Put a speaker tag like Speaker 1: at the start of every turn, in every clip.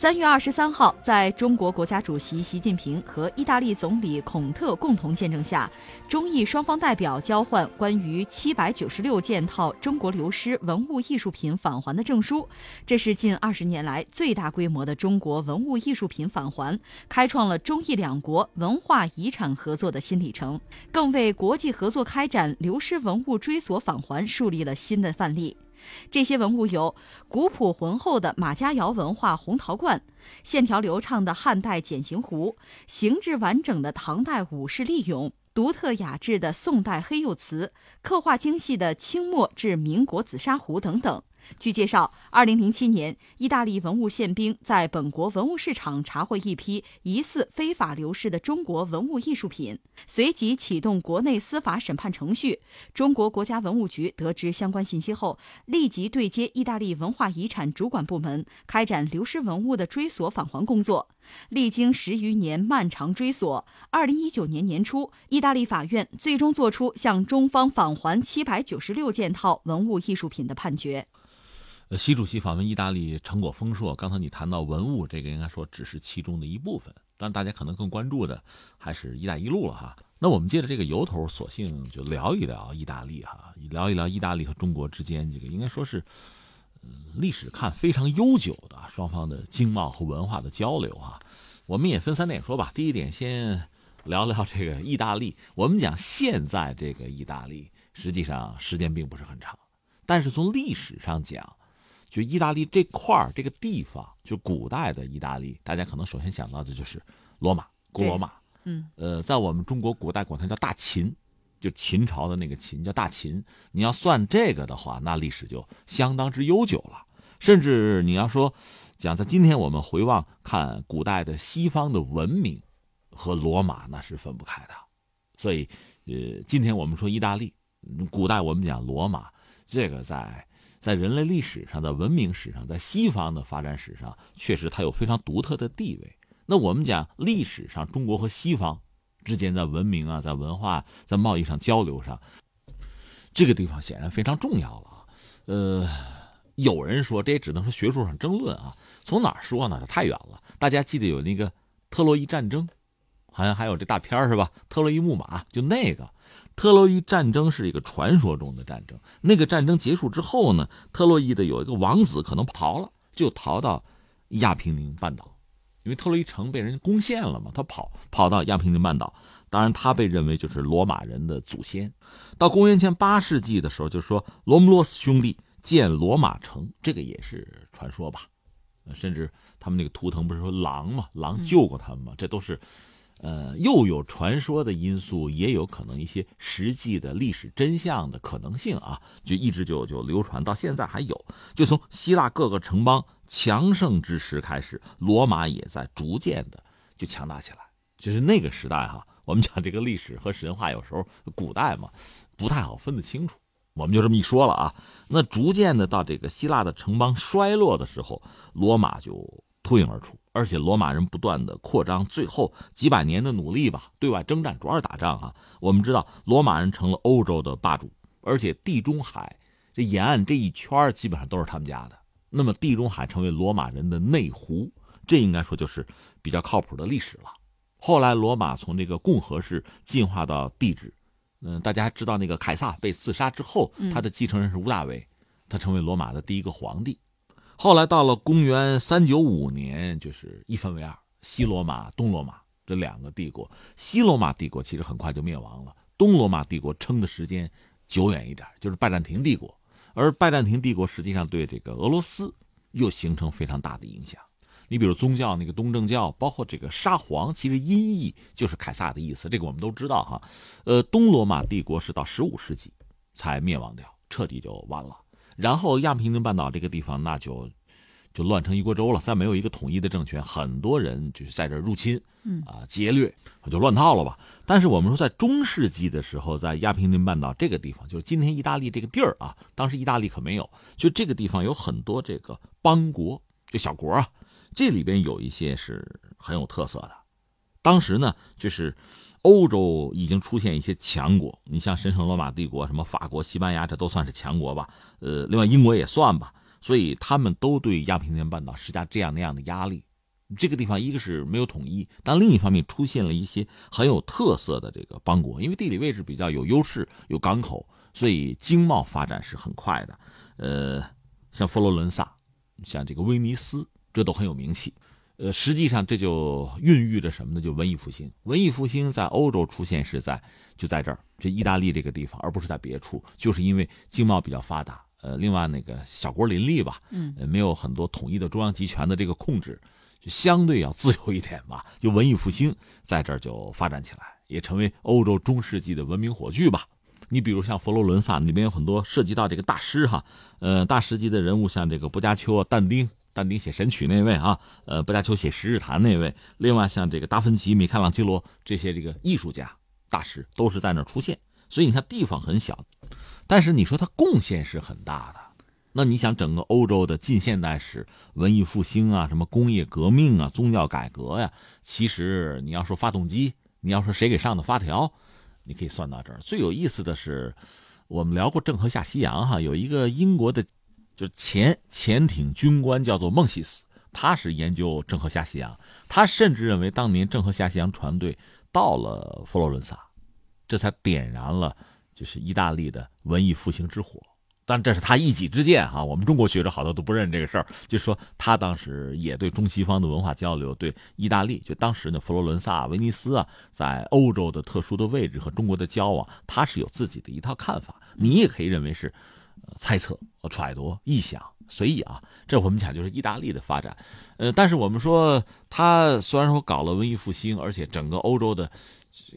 Speaker 1: 三月二十三号，在中国国家主席习近平和意大利总理孔特共同见证下，中意双方代表交换关于七百九十六件套中国流失文物艺术品返还的证书。这是近二十年来最大规模的中国文物艺术品返还，开创了中意两国文化遗产合作的新里程，更为国际合作开展流失文物追索返还树立了新的范例。这些文物有古朴浑厚的马家窑文化红陶罐、线条流畅的汉代简形壶、形制完整的唐代武士利俑、独特雅致的宋代黑釉瓷、刻画精细的清末至民国紫砂壶等等。据介绍，二零零七年，意大利文物宪兵在本国文物市场查获一批疑似非法流失的中国文物艺术品，随即启动国内司法审判程序。中国国家文物局得知相关信息后，立即对接意大利文化遗产主管部门，开展流失文物的追索返还工作。历经十余年漫长追索，二零一九年年初，意大利法院最终作出向中方返还七百九十六件套文物艺术品的判决。
Speaker 2: 呃，习主席访问意大利成果丰硕。刚才你谈到文物，这个应该说只是其中的一部分，但大家可能更关注的还是一带一路了哈。那我们借着这个由头，索性就聊一聊意大利哈，聊一聊意大利和中国之间这个应该说是历史看非常悠久的双方的经贸和文化的交流哈。我们也分三点说吧。第一点，先聊聊这个意大利。我们讲现在这个意大利，实际上时间并不是很长，但是从历史上讲。就意大利这块儿这个地方，就古代的意大利，大家可能首先想到的就是罗马，古罗马。
Speaker 1: 嗯，
Speaker 2: 呃，在我们中国古代管它叫大秦，就秦朝的那个秦叫大秦。你要算这个的话，那历史就相当之悠久了。甚至你要说讲在今天我们回望看古代的西方的文明和罗马那是分不开的。所以，呃，今天我们说意大利，古代我们讲罗马，这个在。在人类历史上的文明史上，在西方的发展史上，确实它有非常独特的地位。那我们讲历史上中国和西方之间在文明啊、在文化、在贸易上交流上，这个地方显然非常重要了啊。呃，有人说这也只能说学术上争论啊。从哪说呢？太远了。大家记得有那个特洛伊战争，好像还有这大片是吧？特洛伊木马，就那个。特洛伊战争是一个传说中的战争。那个战争结束之后呢，特洛伊的有一个王子可能逃了，就逃到亚平宁半岛，因为特洛伊城被人攻陷了嘛，他跑跑到亚平宁半岛。当然，他被认为就是罗马人的祖先。到公元前八世纪的时候，就说罗姆罗斯兄弟建罗马城，这个也是传说吧？甚至他们那个图腾不是说狼嘛，狼救过他们嘛？这都是。呃，又有传说的因素，也有可能一些实际的历史真相的可能性啊，就一直就就流传到现在还有。就从希腊各个城邦强盛之时开始，罗马也在逐渐的就强大起来。就是那个时代哈，我们讲这个历史和神话有时候古代嘛，不太好分得清楚。我们就这么一说了啊，那逐渐的到这个希腊的城邦衰落的时候，罗马就。脱颖而出，而且罗马人不断的扩张，最后几百年的努力吧，对外征战主要是打仗啊。我们知道，罗马人成了欧洲的霸主，而且地中海这沿岸这一圈基本上都是他们家的。那么，地中海成为罗马人的内湖，这应该说就是比较靠谱的历史了。后来，罗马从这个共和式进化到帝制，嗯，大家知道那个凯撒被刺杀之后，他的继承人是屋大维，他成为罗马的第一个皇帝。后来到了公元三九五年，就是一分为二，西罗马、东罗马这两个帝国。西罗马帝国其实很快就灭亡了，东罗马帝国撑的时间久远一点，就是拜占庭帝国。而拜占庭帝国实际上对这个俄罗斯又形成非常大的影响。你比如宗教那个东正教，包括这个沙皇，其实音译就是凯撒的意思，这个我们都知道哈。呃，东罗马帝国是到十五世纪才灭亡掉，彻底就完了。然后亚平宁半岛这个地方，那就就乱成一锅粥了。再没有一个统一的政权，很多人就是在这入侵，
Speaker 1: 嗯
Speaker 2: 啊劫掠，就乱套了吧。但是我们说，在中世纪的时候，在亚平宁半岛这个地方，就是今天意大利这个地儿啊，当时意大利可没有，就这个地方有很多这个邦国，就小国啊，这里边有一些是很有特色的。当时呢，就是。欧洲已经出现一些强国，你像神圣罗马帝国、什么法国、西班牙，这都算是强国吧？呃，另外英国也算吧。所以他们都对亚平宁半岛施加这样那样的压力，这个地方一个是没有统一，但另一方面出现了一些很有特色的这个邦国，因为地理位置比较有优势，有港口，所以经贸发展是很快的。呃，像佛罗伦萨，像这个威尼斯，这都很有名气。呃，实际上这就孕育着什么呢？就文艺复兴。文艺复兴在欧洲出现是在就在这儿，这意大利这个地方，而不是在别处，就是因为经贸比较发达。呃，另外那个小国林立吧，
Speaker 1: 嗯，
Speaker 2: 没有很多统一的中央集权的这个控制。就相对要自由一点吧，就文艺复兴在这儿就发展起来，也成为欧洲中世纪的文明火炬吧。你比如像佛罗伦萨里面有很多涉及到这个大师哈，呃，大师级的人物，像这个薄伽丘啊、但丁，但丁写《神曲》那位啊，呃，不加丘写《十日谈》那位，另外像这个达芬奇、米开朗基罗这些这个艺术家大师都是在那儿出现。所以你看地方很小，但是你说他贡献是很大的。那你想，整个欧洲的近现代史、文艺复兴啊，什么工业革命啊、宗教改革呀，其实你要说发动机，你要说谁给上的发条，你可以算到这儿。最有意思的是，我们聊过郑和下西洋哈，有一个英国的，就是前潜艇军官叫做孟西斯，他是研究郑和下西洋，他甚至认为当年郑和下西洋船队到了佛罗伦萨，这才点燃了就是意大利的文艺复兴之火。但这是他一己之见啊，我们中国学者好多都不认这个事儿。就是说他当时也对中西方的文化交流，对意大利，就当时的佛罗伦萨、威尼斯啊，在欧洲的特殊的位置和中国的交往，他是有自己的一套看法。你也可以认为是猜测、揣度、臆想、随意啊。这我们讲就是意大利的发展。呃，但是我们说他虽然说搞了文艺复兴，而且整个欧洲的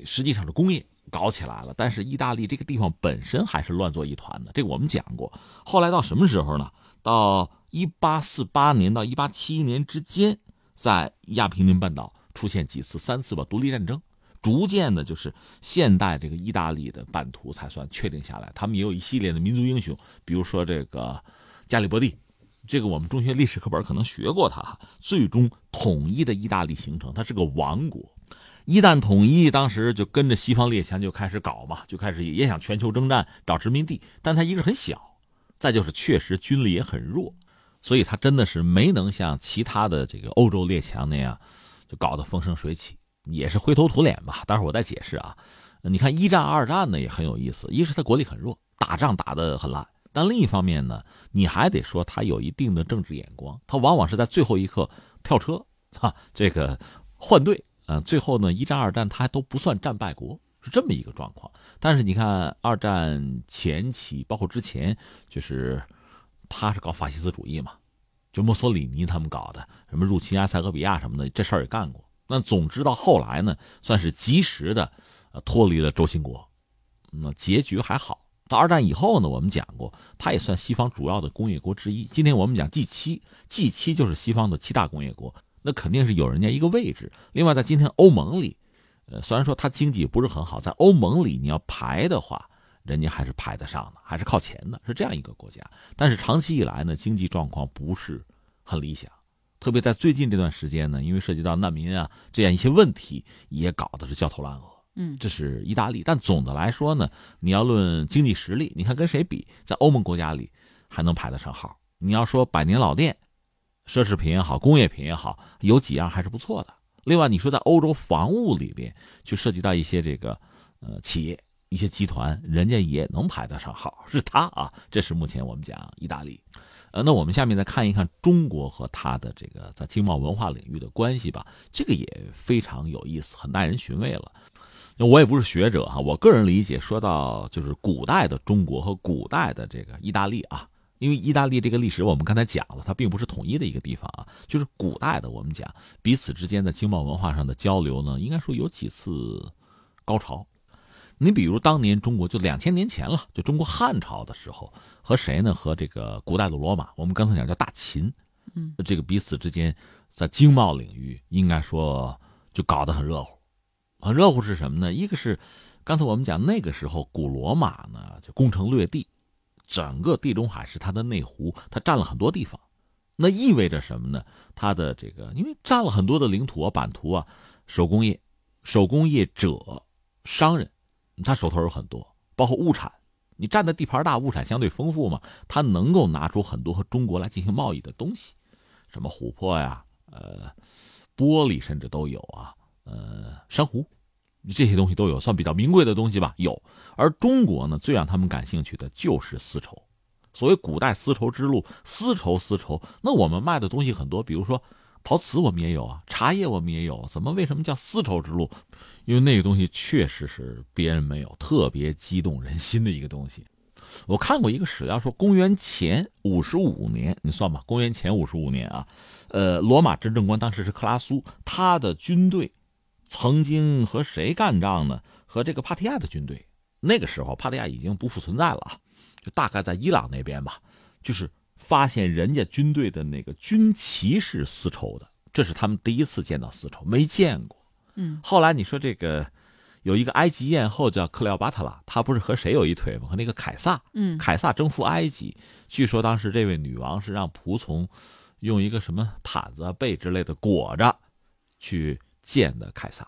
Speaker 2: 实际上是工业。搞起来了，但是意大利这个地方本身还是乱作一团的，这个我们讲过。后来到什么时候呢？到一八四八年到一八七一年之间，在亚平宁半岛出现几次、三次吧独立战争，逐渐的，就是现代这个意大利的版图才算确定下来。他们也有一系列的民族英雄，比如说这个加里波第，这个我们中学历史课本可能学过他。最终统一的意大利形成，它是个王国。一旦统一，当时就跟着西方列强就开始搞嘛，就开始也想全球征战找殖民地。但他一个很小，再就是确实军力也很弱，所以他真的是没能像其他的这个欧洲列强那样，就搞得风生水起，也是灰头土脸吧。待会儿我再解释啊。你看一战、二战呢也很有意思，一是他国力很弱，打仗打得很烂；但另一方面呢，你还得说他有一定的政治眼光，他往往是在最后一刻跳车，哈，这个换队。呃，最后呢，一战、二战他都不算战败国，是这么一个状况。但是你看，二战前期，包括之前，就是他是搞法西斯主义嘛，就墨索里尼他们搞的，什么入侵埃塞俄比亚什么的，这事儿也干过。那总之到后来呢，算是及时的脱离了轴心国，那结局还好。到二战以后呢，我们讲过，它也算西方主要的工业国之一。今天我们讲 G 七，G 七就是西方的七大工业国。那肯定是有人家一个位置。另外，在今天欧盟里，呃，虽然说它经济不是很好，在欧盟里你要排的话，人家还是排得上的，还是靠前的，是这样一个国家。但是长期以来呢，经济状况不是很理想，特别在最近这段时间呢，因为涉及到难民啊这样一些问题，也搞得是焦头烂额。
Speaker 1: 嗯，
Speaker 2: 这是意大利。但总的来说呢，你要论经济实力，你看跟谁比，在欧盟国家里还能排得上号。你要说百年老店。奢侈品也好，工业品也好，有几样还是不错的。另外，你说在欧洲防务里边，就涉及到一些这个呃企业、一些集团，人家也能排得上号，是他啊。这是目前我们讲意大利。呃，那我们下面再看一看中国和他的这个在经贸文化领域的关系吧。这个也非常有意思，很耐人寻味了。我也不是学者哈，我个人理解，说到就是古代的中国和古代的这个意大利啊。因为意大利这个历史，我们刚才讲了，它并不是统一的一个地方啊。就是古代的，我们讲彼此之间的经贸文化上的交流呢，应该说有几次高潮。你比如当年中国就两千年前了，就中国汉朝的时候，和谁呢？和这个古代的罗马，我们刚才讲叫大秦，
Speaker 1: 嗯，
Speaker 2: 这个彼此之间在经贸领域应该说就搞得很热乎。很热乎是什么呢？一个是刚才我们讲那个时候古罗马呢就攻城略地。整个地中海是它的内湖，它占了很多地方，那意味着什么呢？它的这个，因为占了很多的领土啊、版图啊，手工业、手工业者、商人，他手头有很多，包括物产，你占的地盘大，物产相对丰富嘛，他能够拿出很多和中国来进行贸易的东西，什么琥珀呀、呃，玻璃甚至都有啊，呃，珊瑚这些东西都有，算比较名贵的东西吧。有，而中国呢，最让他们感兴趣的就是丝绸。所谓古代丝绸之路，丝绸丝绸，那我们卖的东西很多，比如说陶瓷，我们也有啊，茶叶我们也有，怎么为什么叫丝绸之路？因为那个东西确实是别人没有，特别激动人心的一个东西。我看过一个史料说，公元前五十五年，你算吧，公元前五十五年啊，呃，罗马执政官当时是克拉苏，他的军队曾经和谁干仗呢？和这个帕提亚的军队。那个时候，帕提亚已经不复存在了。就大概在伊朗那边吧，就是发现人家军队的那个军旗是丝绸的，这是他们第一次见到丝绸，没见过。
Speaker 1: 嗯，
Speaker 2: 后来你说这个有一个埃及艳后叫克里奥巴特拉，她不是和谁有一腿吗？和那个凯撒。
Speaker 1: 嗯，
Speaker 2: 凯撒征服埃及，据说当时这位女王是让仆从用一个什么毯子、被之类的裹着去见的凯撒。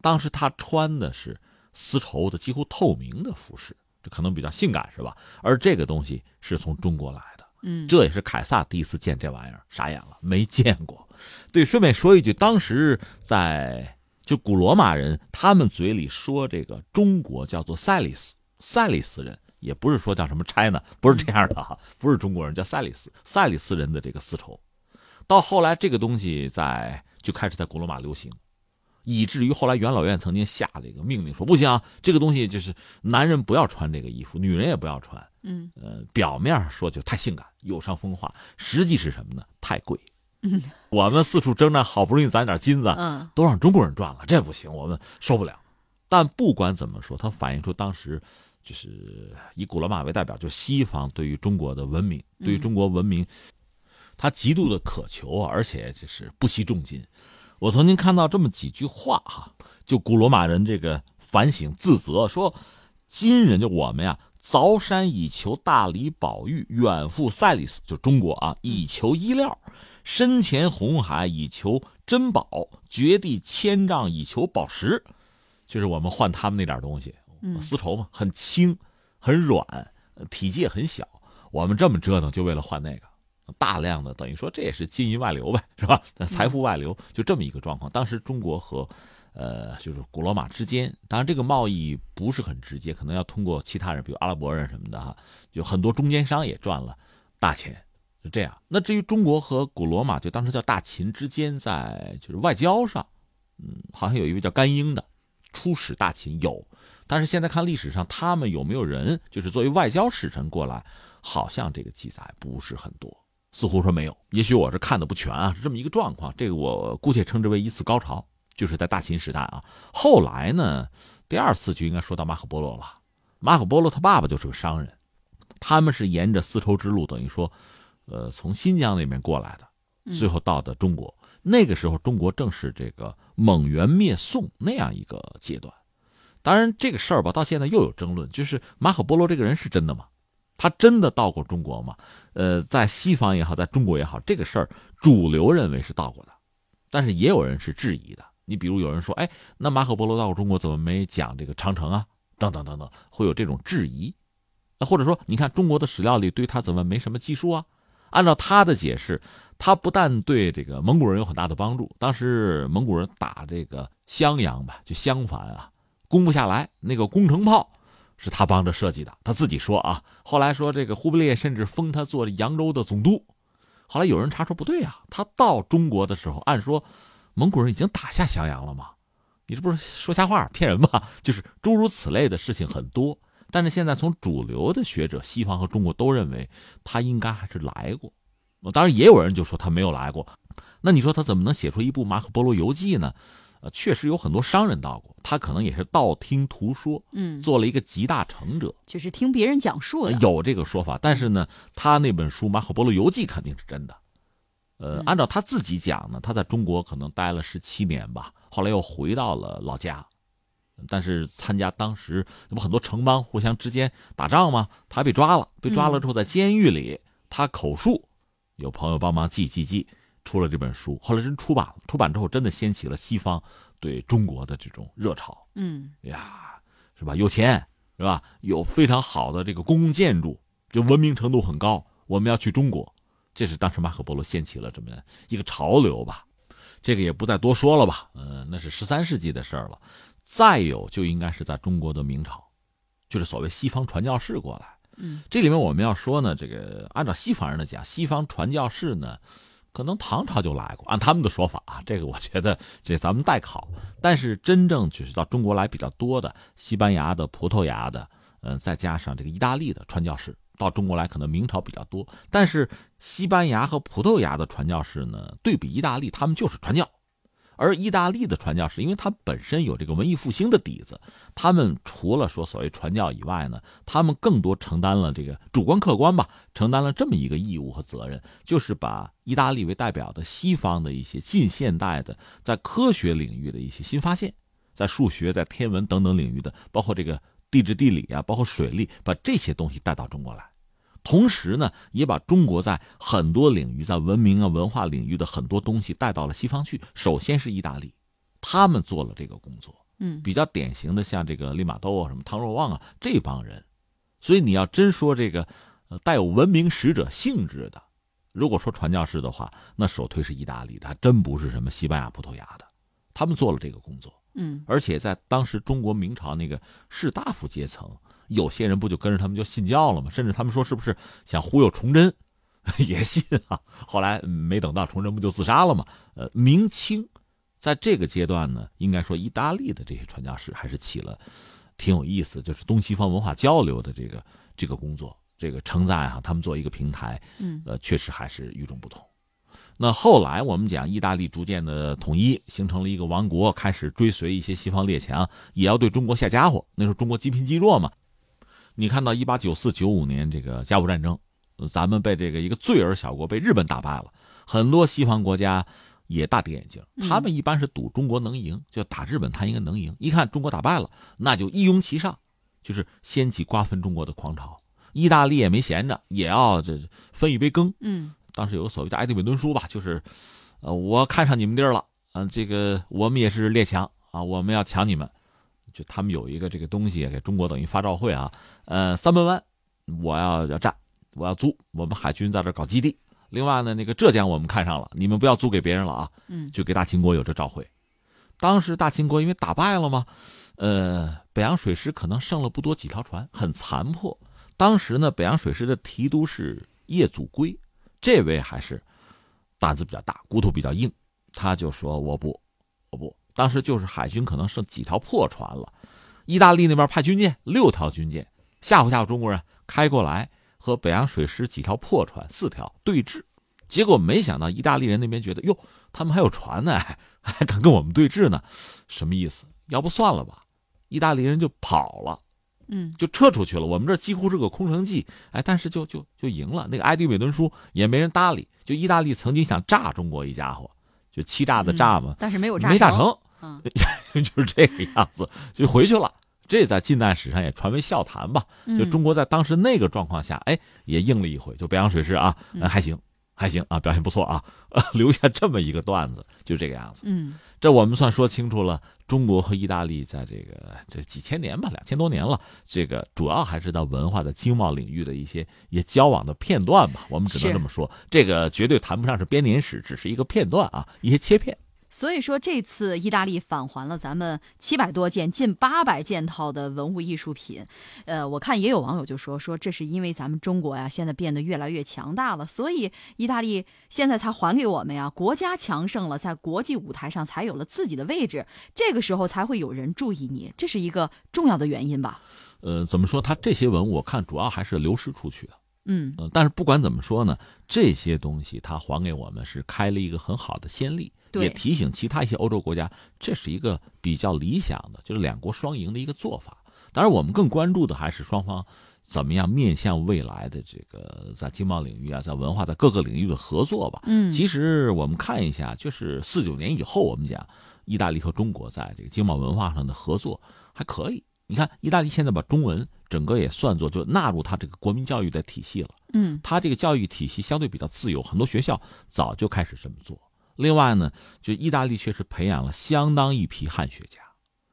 Speaker 2: 当时她穿的是丝绸的几乎透明的服饰。这可能比较性感是吧？而这个东西是从中国来的，
Speaker 1: 嗯，
Speaker 2: 这也是凯撒第一次见这玩意儿，傻眼了，没见过。对，顺便说一句，当时在就古罗马人他们嘴里说这个中国叫做塞里斯，塞里斯人也不是说叫什么 China，不是这样的哈，不是中国人叫塞里斯，塞里斯人的这个丝绸，到后来这个东西在就开始在古罗马流行。以至于后来元老院曾经下了一个命令，说不行，这个东西就是男人不要穿这个衣服，女人也不要穿。
Speaker 1: 嗯，
Speaker 2: 呃，表面说就太性感，有伤风化，实际是什么呢？太贵。
Speaker 1: 嗯，
Speaker 2: 我们四处征战，好不容易攒点金子，
Speaker 1: 嗯，
Speaker 2: 都让中国人赚了，这不行，我们受不了。但不管怎么说，它反映出当时就是以古罗马为代表，就西方对于中国的文明，对于中国文明，他极度的渴求，而且就是不惜重金。我曾经看到这么几句话哈，就古罗马人这个反省自责说，金人就我们呀，凿山以求大理宝玉，远赴塞里斯就中国啊，以求衣料；深潜红海以求珍宝，掘地千丈以求宝石，就是我们换他们那点东西，丝绸嘛，很轻，很软，体积也很小，我们这么折腾就为了换那个。大量的等于说这也是金银外流呗，是吧？财富外流就这么一个状况。当时中国和，呃，就是古罗马之间，当然这个贸易不是很直接，可能要通过其他人，比如阿拉伯人什么的哈，就很多中间商也赚了大钱，是这样。那至于中国和古罗马，就当时叫大秦之间，在就是外交上，嗯，好像有一位叫甘英的出使大秦有，但是现在看历史上他们有没有人就是作为外交使臣过来，好像这个记载不是很多。似乎说没有，也许我是看的不全啊，是这么一个状况。这个我姑且称之为一次高潮，就是在大秦时代啊。后来呢，第二次就应该说到马可波罗了。马可波罗他爸爸就是个商人，他们是沿着丝绸之路，等于说，呃，从新疆那边过来的，最后到的中国。那个时候，中国正是这个蒙元灭宋那样一个阶段。当然，这个事儿吧，到现在又有争论，就是马可波罗这个人是真的吗？他真的到过中国吗？呃，在西方也好，在中国也好，这个事儿主流认为是到过的，但是也有人是质疑的。你比如有人说，哎，那马可波罗到中国，怎么没讲这个长城啊？等等等等，会有这种质疑。那或者说，你看中国的史料里对他怎么没什么记述啊？按照他的解释，他不但对这个蒙古人有很大的帮助，当时蒙古人打这个襄阳吧，就襄樊啊，攻不下来，那个攻城炮。是他帮着设计的，他自己说啊。后来说这个忽必烈甚至封他做扬州的总督。后来有人查说不对啊，他到中国的时候，按说蒙古人已经打下襄阳了吗？你这不是说瞎话骗人吗？就是诸如此类的事情很多。但是现在从主流的学者，西方和中国都认为他应该还是来过。当然也有人就说他没有来过。那你说他怎么能写出一部《马可波罗游记》呢？呃，确实有很多商人到过，他可能也是道听途说，
Speaker 1: 嗯，
Speaker 2: 做了一个集大成者，
Speaker 1: 就是听别人讲述的，
Speaker 2: 有这个说法。但是呢，他那本书《马可波罗游记》肯定是真的。呃，按照他自己讲呢，他在中国可能待了十七年吧，后来又回到了老家，但是参加当时那不很多城邦互相之间打仗吗？他被抓了，被抓了之后在监狱里，他口述，有朋友帮忙记记记。出了这本书，后来真出版了。出版之后，真的掀起了西方对中国的这种热潮。
Speaker 1: 嗯，
Speaker 2: 呀，是吧？有钱是吧？有非常好的这个公共建筑，就文明程度很高。我们要去中国，这是当时马可波罗掀起了这么一个潮流吧。这个也不再多说了吧。呃，那是十三世纪的事儿了。再有就应该是在中国的明朝，就是所谓西方传教士过来。
Speaker 1: 嗯，
Speaker 2: 这里面我们要说呢，这个按照西方人的讲，西方传教士呢，可能唐朝就来过，按他们的说法啊，这个我觉得 这咱们代考。但是真正就是到中国来比较多的，西班牙的、葡萄牙的，嗯，再加上这个意大利的传教士到中国来，可能明朝比较多。但是西班牙和葡萄牙的传教士呢，对比意大利，他们就是传教。而意大利的传教士，因为他本身有这个文艺复兴的底子，他们除了说所谓传教以外呢，他们更多承担了这个主观客观吧，承担了这么一个义务和责任，就是把意大利为代表的西方的一些近现代的在科学领域的一些新发现，在数学、在天文等等领域的，包括这个地质地理啊，包括水利，把这些东西带到中国来。同时呢，也把中国在很多领域，在文明啊、文化领域的很多东西带到了西方去。首先是意大利，他们做了这个工作，
Speaker 1: 嗯，
Speaker 2: 比较典型的像这个利玛窦啊、什么汤若望啊这帮人。所以你要真说这个，呃，带有文明使者性质的，如果说传教士的话，那首推是意大利的，还真不是什么西班牙、葡萄牙的，他们做了这个工作，
Speaker 1: 嗯，
Speaker 2: 而且在当时中国明朝那个士大夫阶层。有些人不就跟着他们就信教了吗？甚至他们说是不是想忽悠崇祯，也信啊。后来没等到崇祯不就自杀了吗？呃，明清在这个阶段呢，应该说意大利的这些传教士还是起了挺有意思，就是东西方文化交流的这个这个工作，这个称赞哈，他们做一个平台，
Speaker 1: 嗯，
Speaker 2: 呃，确实还是与众不同。那后来我们讲，意大利逐渐的统一，形成了一个王国，开始追随一些西方列强，也要对中国下家伙。那时候中国积贫积弱嘛。你看到一八九四九五年这个甲午战争，咱们被这个一个罪儿小国被日本打败了，很多西方国家也大跌眼镜。他们一般是赌中国能赢，就打日本，他应该能赢。一看中国打败了，那就一拥其上，就是掀起瓜分中国的狂潮。意大利也没闲着，也要这分一杯羹。
Speaker 1: 嗯，
Speaker 2: 当时有个所谓的《爱迪韦顿书》吧，就是，呃，我看上你们地儿了，嗯，这个我们也是列强啊，我们要抢你们。就他们有一个这个东西给中国等于发照会啊，呃，三门湾我要要占，我要租，我们海军在这搞基地。另外呢，那个浙江我们看上了，你们不要租给别人了啊。
Speaker 1: 嗯，
Speaker 2: 就给大清国有这照会。当时大清国因为打败了嘛，呃，北洋水师可能剩了不多几条船，很残破。当时呢，北洋水师的提督是叶祖珪，这位还是胆子比较大，骨头比较硬，他就说我不，我不。当时就是海军可能剩几条破船了，意大利那边派军舰六条军舰吓唬吓唬中国人开过来和北洋水师几条破船四条对峙，结果没想到意大利人那边觉得哟，他们还有船呢，还敢跟我们对峙呢，什么意思？要不算了吧？意大利人就跑了，
Speaker 1: 嗯，
Speaker 2: 就撤出去了。我们这几乎是个空城计，哎，但是就就就赢了。那个埃迪美顿书也没人搭理，就意大利曾经想炸中国一家伙，就欺诈的炸嘛，
Speaker 1: 但是没有炸
Speaker 2: 没炸成。
Speaker 1: 嗯，
Speaker 2: 就是这个样子，就回去了。这在近代史上也传为笑谈吧。就中国在当时那个状况下，哎，也应了一回，就北洋水师啊，还行，还行啊，表现不错啊，留下这么一个段子，就这个样子。
Speaker 1: 嗯，
Speaker 2: 这我们算说清楚了，中国和意大利在这个这几千年吧，两千多年了，这个主要还是在文化的经贸领域的一些也交往的片段吧。我们只能这么说，这个绝对谈不上是编年史，只是一个片段啊，一些切片。
Speaker 1: 所以说，这次意大利返还了咱们七百多件、近八百件套的文物艺术品。呃，我看也有网友就说说，这是因为咱们中国呀，现在变得越来越强大了，所以意大利现在才还给我们呀。国家强盛了，在国际舞台上才有了自己的位置，这个时候才会有人注意你，这是一个重要的原因吧？
Speaker 2: 呃，怎么说？他这些文物，我看主要还是流失出去的。
Speaker 1: 嗯，
Speaker 2: 但是不管怎么说呢，这些东西他还给我们是开了一个很好的先例。也提醒其他一些欧洲国家，这是一个比较理想的，就是两国双赢的一个做法。当然，我们更关注的还是双方怎么样面向未来的这个在经贸领域啊，在文化在各个领域的合作吧。
Speaker 1: 嗯，
Speaker 2: 其实我们看一下，就是四九年以后，我们讲意大利和中国在这个经贸文化上的合作还可以。你看，意大利现在把中文整个也算作就纳入他这个国民教育的体系了。
Speaker 1: 嗯，
Speaker 2: 他这个教育体系相对比较自由，很多学校早就开始这么做。另外呢，就意大利确实培养了相当一批汉学家。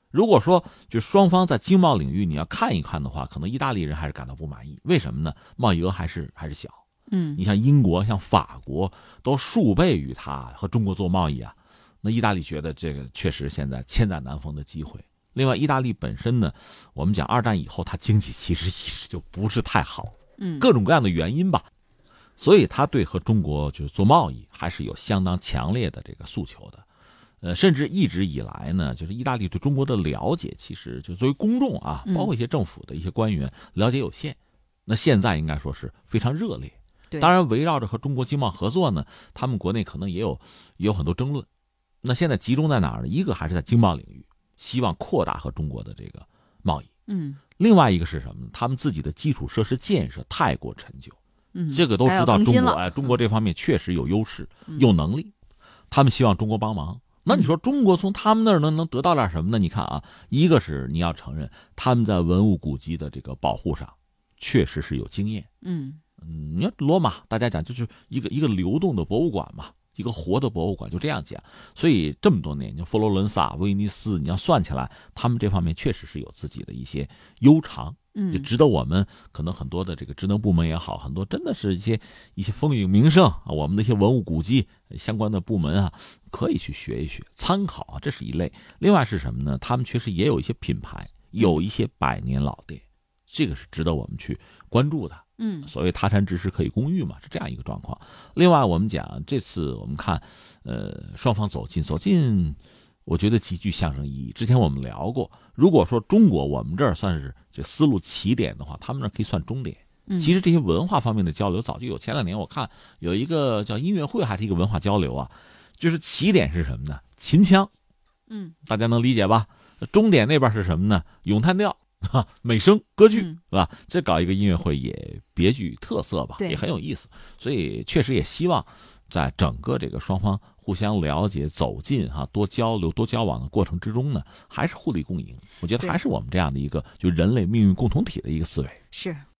Speaker 2: 如果说就双方在经贸领域你要看一看的话，可能意大利人还是感到不满意。为什么呢？贸易额还是还是小。
Speaker 1: 嗯，
Speaker 2: 你像英国、像法国都数倍于他和中国做贸易啊，那意大利觉得这个确实现在千载难逢的机会。另外，意大利本身呢，我们讲二战以后，它经济其实一直就不是太好，
Speaker 1: 嗯，
Speaker 2: 各种各样的原因吧，所以它对和中国就是做贸易还是有相当强烈的这个诉求的。呃，甚至一直以来呢，就是意大利对中国的了解，其实就作为公众啊，包括一些政府的一些官员了解有限。那现在应该说是非常热烈。当然，围绕着和中国经贸合作呢，他们国内可能也有也有很多争论。那现在集中在哪儿呢？一个还是在经贸领域，希望扩大和中国的这个贸易。
Speaker 1: 嗯。
Speaker 2: 另外一个是什么呢？他们自己的基础设施建设太过陈旧。
Speaker 1: 嗯。
Speaker 2: 这个都知道，中国哎，中国这方面确实有优势，有能力，他们希望中国帮忙。那你说中国从他们那儿能能得到点什么呢？你看啊，一个是你要承认他们在文物古迹的这个保护上，确实是有经验。
Speaker 1: 嗯
Speaker 2: 嗯，你看罗马，大家讲就是一个一个流动的博物馆嘛，一个活的博物馆，就这样讲。所以这么多年，你佛罗伦萨、威尼斯，你要算起来，他们这方面确实是有自己的一些悠长。
Speaker 1: 嗯，
Speaker 2: 就值得我们可能很多的这个职能部门也好，很多真的是一些一些风雨名胜啊，我们的一些文物古迹相关的部门啊，可以去学一学，参考啊，这是一类。另外是什么呢？他们确实也有一些品牌，有一些百年老店，这个是值得我们去关注的。
Speaker 1: 嗯，
Speaker 2: 所谓他山之石可以攻玉嘛，是这样一个状况。另外我们讲这次我们看，呃，双方走近走近。我觉得极具象征意义。之前我们聊过，如果说中国我们这儿算是这思路起点的话，他们那可以算终点。其实这些文化方面的交流早就有。前两年我看有一个叫音乐会，还是一个文化交流啊，就是起点是什么呢？秦腔，
Speaker 1: 嗯，
Speaker 2: 大家能理解吧？终点那边是什么呢？咏叹调 啊，美声歌剧，是吧？这搞一个音乐会也别具特色吧，也很有意思。所以确实也希望。在整个这个双方互相了解、走近哈、多交流、多交往的过程之中呢，还是互利共赢。我觉得还是我们这样的一个就人类命运共同体的一个思维。
Speaker 1: 是。